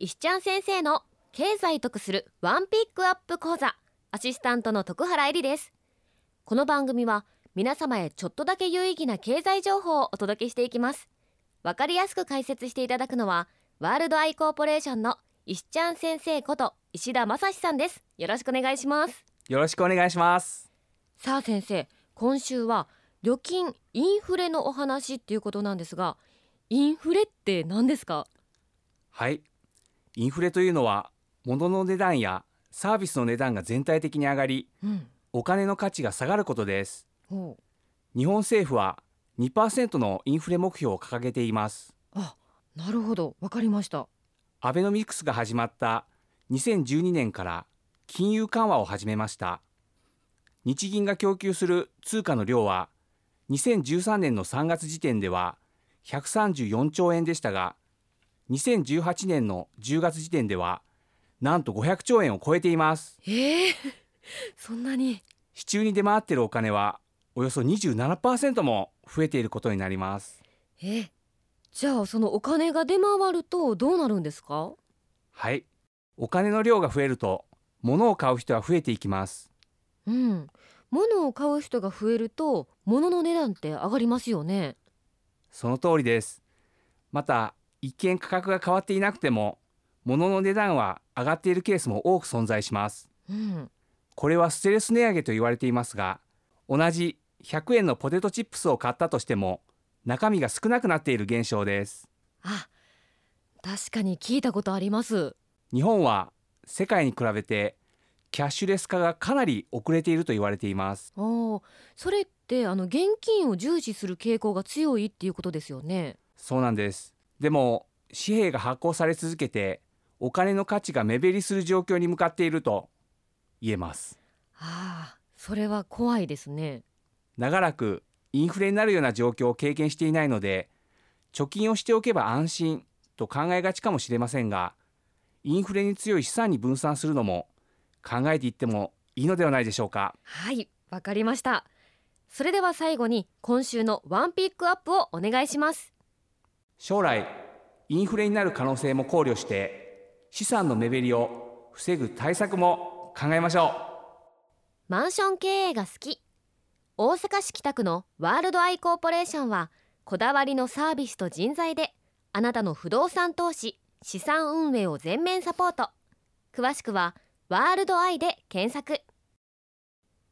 石ちゃん先生の経済得するワンピックアップ講座アシスタントの徳原えりです。この番組は皆様へちょっとだけ有意義な経済情報をお届けしていきます。わかりやすく解説していただくのはワールドアイコーポレーションの石ちゃん先生こと石田正史さんです。よろしくお願いします。よろしくお願いします。さあ先生今週は預金インフレのお話っていうことなんですがインフレって何ですか？はいインフレというのは物の値段やサービスの値段が全体的に上がりうん。お金の価値が下がることです。日本政府は2%のインフレ目標を掲げています。あなるほど。わかりました。アベノミクスが始まった2012年から金融緩和を始めました。日銀が供給する通貨の量は2013年の3月時点では134兆円でしたが2018年の10月時点ではなんと500兆円を超えています。ええ そんなに。市中に出回っているお金はおよそ27%も増えていることになります。えじゃあそのお金が出回るとどうなるんですか？はい。お金の量が増えると物を買う人は増えていきます。うん。物を買う人が増えると物の値段って上がりますよね。その通りです。また一見価格が変わっていなくても物の値段は上がっているケースも多く存在します。うん。これはステレス値上げと言われていますが同じ100円のポテトチップスを買ったとしても中身が少なくなっている現象です。あ確かに聞いたことあります。日本は世界に比べてキャッシュレス化がかなり遅れていると言われています。おーそれってあの現金を重視する傾向が強いっていうことですよね。そうなんですでも紙幣が発行され続けてお金の価値が目減りする状況に向かっていると言えます。ああそれは怖いですね。長らくインフレになるような状況を経験していないので貯金をしておけば安心と考えがちかもしれませんがインフレに強い資産に分散するのも考えていってもいいのではないでしょうか。はいわかりました。それでは最後に今週のワンピックアップをお願いします将来インフレになる可能性も考慮して資産の目減りを防ぐ対策も考えましょマンション経営が好き。大阪市北区のワールドアイコーポレーションはこだわりのサービスと人材であなたの不動産投資資産運営を全面サポート。詳しくはワールドアイで検索。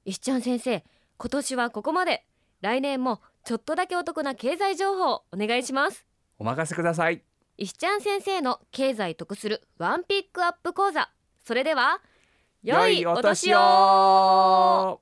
石ちゃん先生今年はここまで。来年もちょっとだけお得な経済情報お願いします。うお任せください。石ちゃん先生の経済得するワンピックアップ講座。それでは良いお年を